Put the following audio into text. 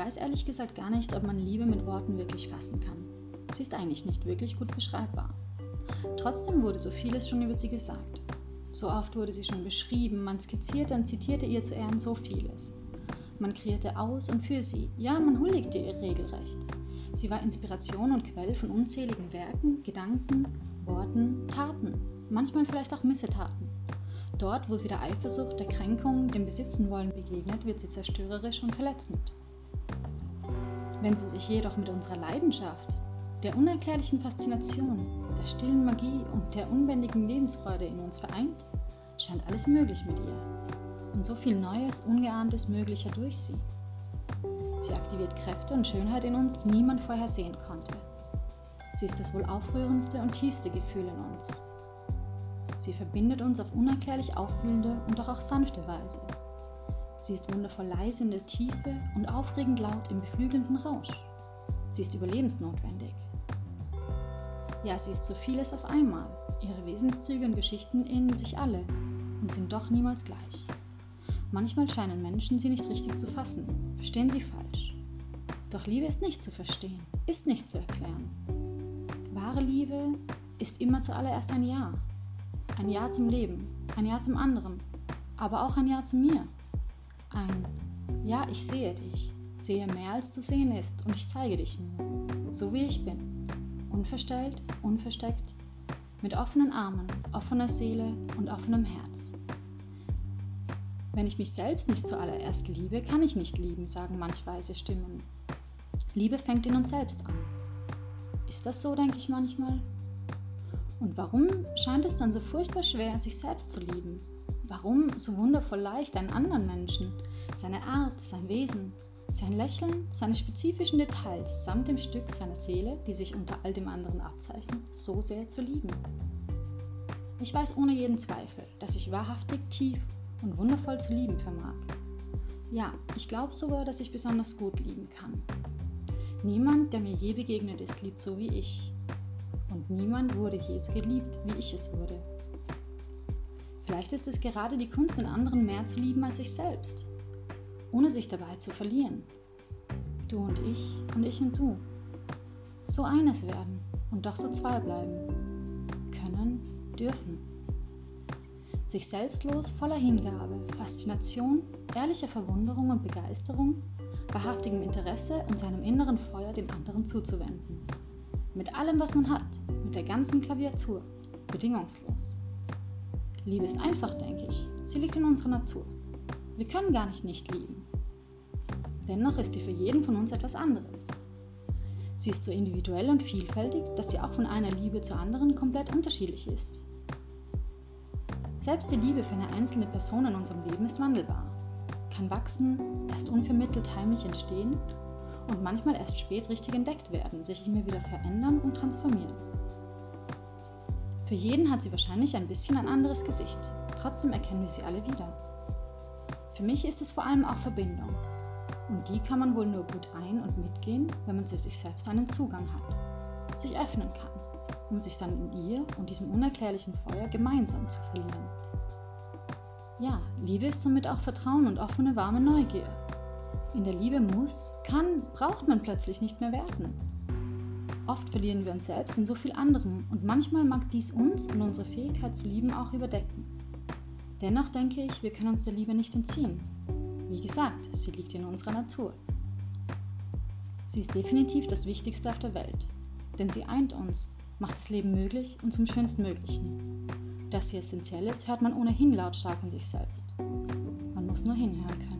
weiß ehrlich gesagt gar nicht, ob man Liebe mit Worten wirklich fassen kann. Sie ist eigentlich nicht wirklich gut beschreibbar. Trotzdem wurde so vieles schon über sie gesagt. So oft wurde sie schon beschrieben, man skizzierte und zitierte ihr zu Ehren so vieles. Man kreierte aus und für sie, ja, man huldigte ihr regelrecht. Sie war Inspiration und Quell von unzähligen Werken, Gedanken, Worten, Taten, manchmal vielleicht auch Missetaten. Dort, wo sie der Eifersucht, der Kränkung, dem Besitzenwollen begegnet, wird sie zerstörerisch und verletzend. Wenn sie sich jedoch mit unserer Leidenschaft, der unerklärlichen Faszination, der stillen Magie und der unbändigen Lebensfreude in uns vereint, scheint alles möglich mit ihr und so viel Neues, Ungeahntes möglicher durch sie. Sie aktiviert Kräfte und Schönheit in uns, die niemand vorher sehen konnte. Sie ist das wohl aufrührendste und tiefste Gefühl in uns. Sie verbindet uns auf unerklärlich auffühlende und doch auch sanfte Weise. Sie ist wundervoll leise in der Tiefe und aufregend laut im beflügelnden Rausch. Sie ist überlebensnotwendig. Ja, sie ist so vieles auf einmal. Ihre Wesenszüge und Geschichten ähneln sich alle und sind doch niemals gleich. Manchmal scheinen Menschen sie nicht richtig zu fassen, verstehen sie falsch. Doch Liebe ist nicht zu verstehen, ist nicht zu erklären. Wahre Liebe ist immer zuallererst ein Ja. Ein Ja zum Leben, ein Ja zum anderen, aber auch ein Ja zu mir. Ein Ja, ich sehe dich, sehe mehr als zu sehen ist und ich zeige dich mir, so wie ich bin. Unverstellt, unversteckt, mit offenen Armen, offener Seele und offenem Herz. Wenn ich mich selbst nicht zuallererst liebe, kann ich nicht lieben, sagen manch weise Stimmen. Liebe fängt in uns selbst an. Ist das so, denke ich manchmal? Und warum scheint es dann so furchtbar schwer, sich selbst zu lieben? Warum so wundervoll leicht einen anderen Menschen, seine Art, sein Wesen, sein Lächeln, seine spezifischen Details samt dem Stück seiner Seele, die sich unter all dem anderen abzeichnet, so sehr zu lieben? Ich weiß ohne jeden Zweifel, dass ich wahrhaftig tief und wundervoll zu lieben vermag. Ja, ich glaube sogar, dass ich besonders gut lieben kann. Niemand, der mir je begegnet ist, liebt so wie ich. Und niemand wurde je so geliebt, wie ich es wurde. Vielleicht ist es gerade die Kunst, den anderen mehr zu lieben als sich selbst, ohne sich dabei zu verlieren. Du und ich und ich und du. So eines werden und doch so zwei bleiben. Können, dürfen sich selbstlos, voller Hingabe, Faszination, ehrlicher Verwunderung und Begeisterung, wahrhaftigem Interesse und seinem inneren Feuer dem anderen zuzuwenden. Mit allem, was man hat, mit der ganzen Klaviatur, bedingungslos. Liebe ist einfach, denke ich. Sie liegt in unserer Natur. Wir können gar nicht nicht lieben. Dennoch ist sie für jeden von uns etwas anderes. Sie ist so individuell und vielfältig, dass sie auch von einer Liebe zur anderen komplett unterschiedlich ist. Selbst die Liebe für eine einzelne Person in unserem Leben ist wandelbar, kann wachsen, erst unvermittelt heimlich entstehen und manchmal erst spät richtig entdeckt werden, sich immer wieder verändern und transformieren. Für jeden hat sie wahrscheinlich ein bisschen ein anderes Gesicht, trotzdem erkennen wir sie alle wieder. Für mich ist es vor allem auch Verbindung. Und die kann man wohl nur gut ein- und mitgehen, wenn man zu sich selbst einen Zugang hat, sich öffnen kann um sich dann in ihr und diesem unerklärlichen Feuer gemeinsam zu verlieren. Ja, Liebe ist somit auch Vertrauen und offene, warme Neugier. In der Liebe muss, kann, braucht man plötzlich nicht mehr werten. Oft verlieren wir uns selbst in so viel anderem und manchmal mag dies uns und unsere Fähigkeit zu lieben auch überdecken. Dennoch denke ich, wir können uns der Liebe nicht entziehen. Wie gesagt, sie liegt in unserer Natur. Sie ist definitiv das Wichtigste auf der Welt, denn sie eint uns macht das Leben möglich und zum schönstmöglichen. Dass sie essentiell ist, hört man ohnehin lautstark in sich selbst. Man muss nur hinhören können.